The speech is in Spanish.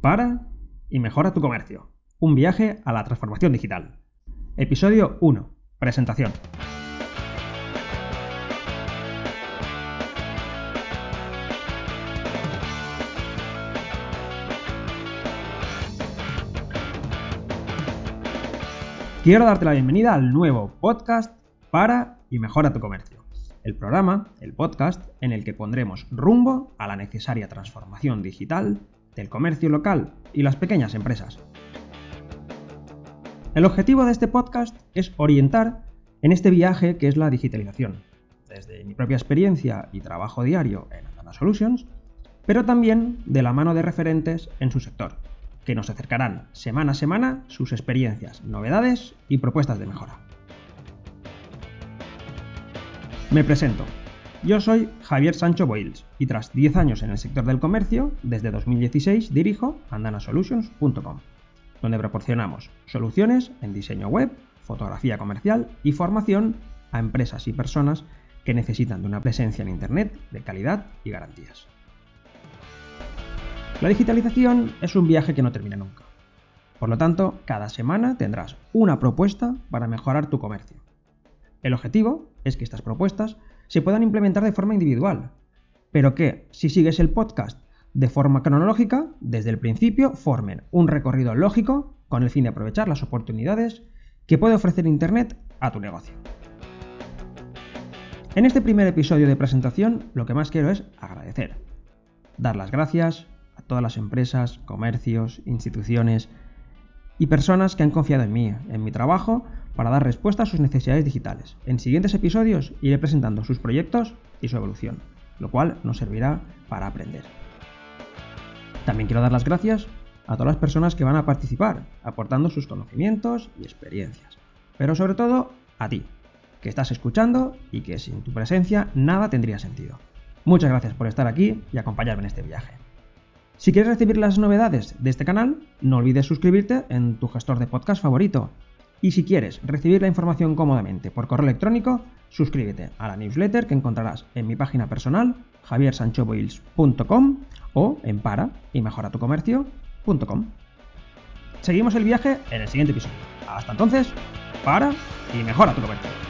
para y mejora tu comercio. Un viaje a la transformación digital. Episodio 1. Presentación. Quiero darte la bienvenida al nuevo podcast para y mejora tu comercio. El programa, el podcast, en el que pondremos rumbo a la necesaria transformación digital del comercio local y las pequeñas empresas. El objetivo de este podcast es orientar en este viaje que es la digitalización, desde mi propia experiencia y trabajo diario en Andana Solutions, pero también de la mano de referentes en su sector, que nos acercarán semana a semana sus experiencias, novedades y propuestas de mejora. Me presento. Yo soy Javier Sancho Boils y tras 10 años en el sector del comercio, desde 2016 dirijo andanasolutions.com, donde proporcionamos soluciones en diseño web, fotografía comercial y formación a empresas y personas que necesitan de una presencia en Internet de calidad y garantías. La digitalización es un viaje que no termina nunca. Por lo tanto, cada semana tendrás una propuesta para mejorar tu comercio. El objetivo es que estas propuestas se puedan implementar de forma individual, pero que, si sigues el podcast de forma cronológica, desde el principio formen un recorrido lógico con el fin de aprovechar las oportunidades que puede ofrecer Internet a tu negocio. En este primer episodio de presentación lo que más quiero es agradecer, dar las gracias a todas las empresas, comercios, instituciones y personas que han confiado en mí, en mi trabajo, para dar respuesta a sus necesidades digitales. En siguientes episodios iré presentando sus proyectos y su evolución, lo cual nos servirá para aprender. También quiero dar las gracias a todas las personas que van a participar, aportando sus conocimientos y experiencias. Pero sobre todo a ti, que estás escuchando y que sin tu presencia nada tendría sentido. Muchas gracias por estar aquí y acompañarme en este viaje. Si quieres recibir las novedades de este canal, no olvides suscribirte en tu gestor de podcast favorito y si quieres recibir la información cómodamente por correo electrónico, suscríbete a la newsletter que encontrarás en mi página personal javiersanchoboils.com o en para y mejoratucomercio.com. Seguimos el viaje en el siguiente episodio. Hasta entonces, para y mejora tu comercio.